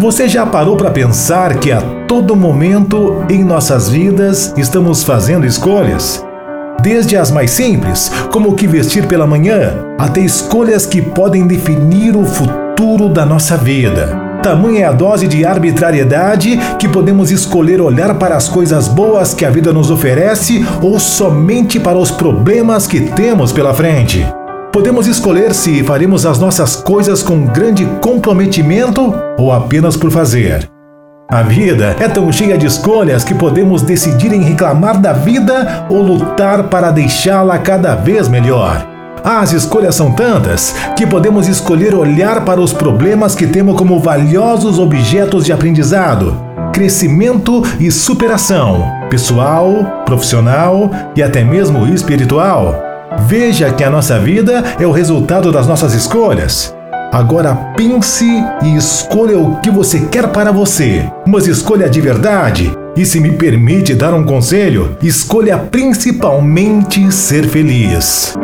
Você já parou para pensar que a todo momento em nossas vidas estamos fazendo escolhas? Desde as mais simples, como o que vestir pela manhã, até escolhas que podem definir o futuro da nossa vida. Tamanha é a dose de arbitrariedade que podemos escolher olhar para as coisas boas que a vida nos oferece ou somente para os problemas que temos pela frente. Podemos escolher se faremos as nossas coisas com grande comprometimento ou apenas por fazer. A vida é tão cheia de escolhas que podemos decidir em reclamar da vida ou lutar para deixá-la cada vez melhor. As escolhas são tantas que podemos escolher olhar para os problemas que temos como valiosos objetos de aprendizado, crescimento e superação, pessoal, profissional e até mesmo espiritual. Veja que a nossa vida é o resultado das nossas escolhas. Agora pense e escolha o que você quer para você, mas escolha de verdade. E se me permite dar um conselho, escolha principalmente ser feliz.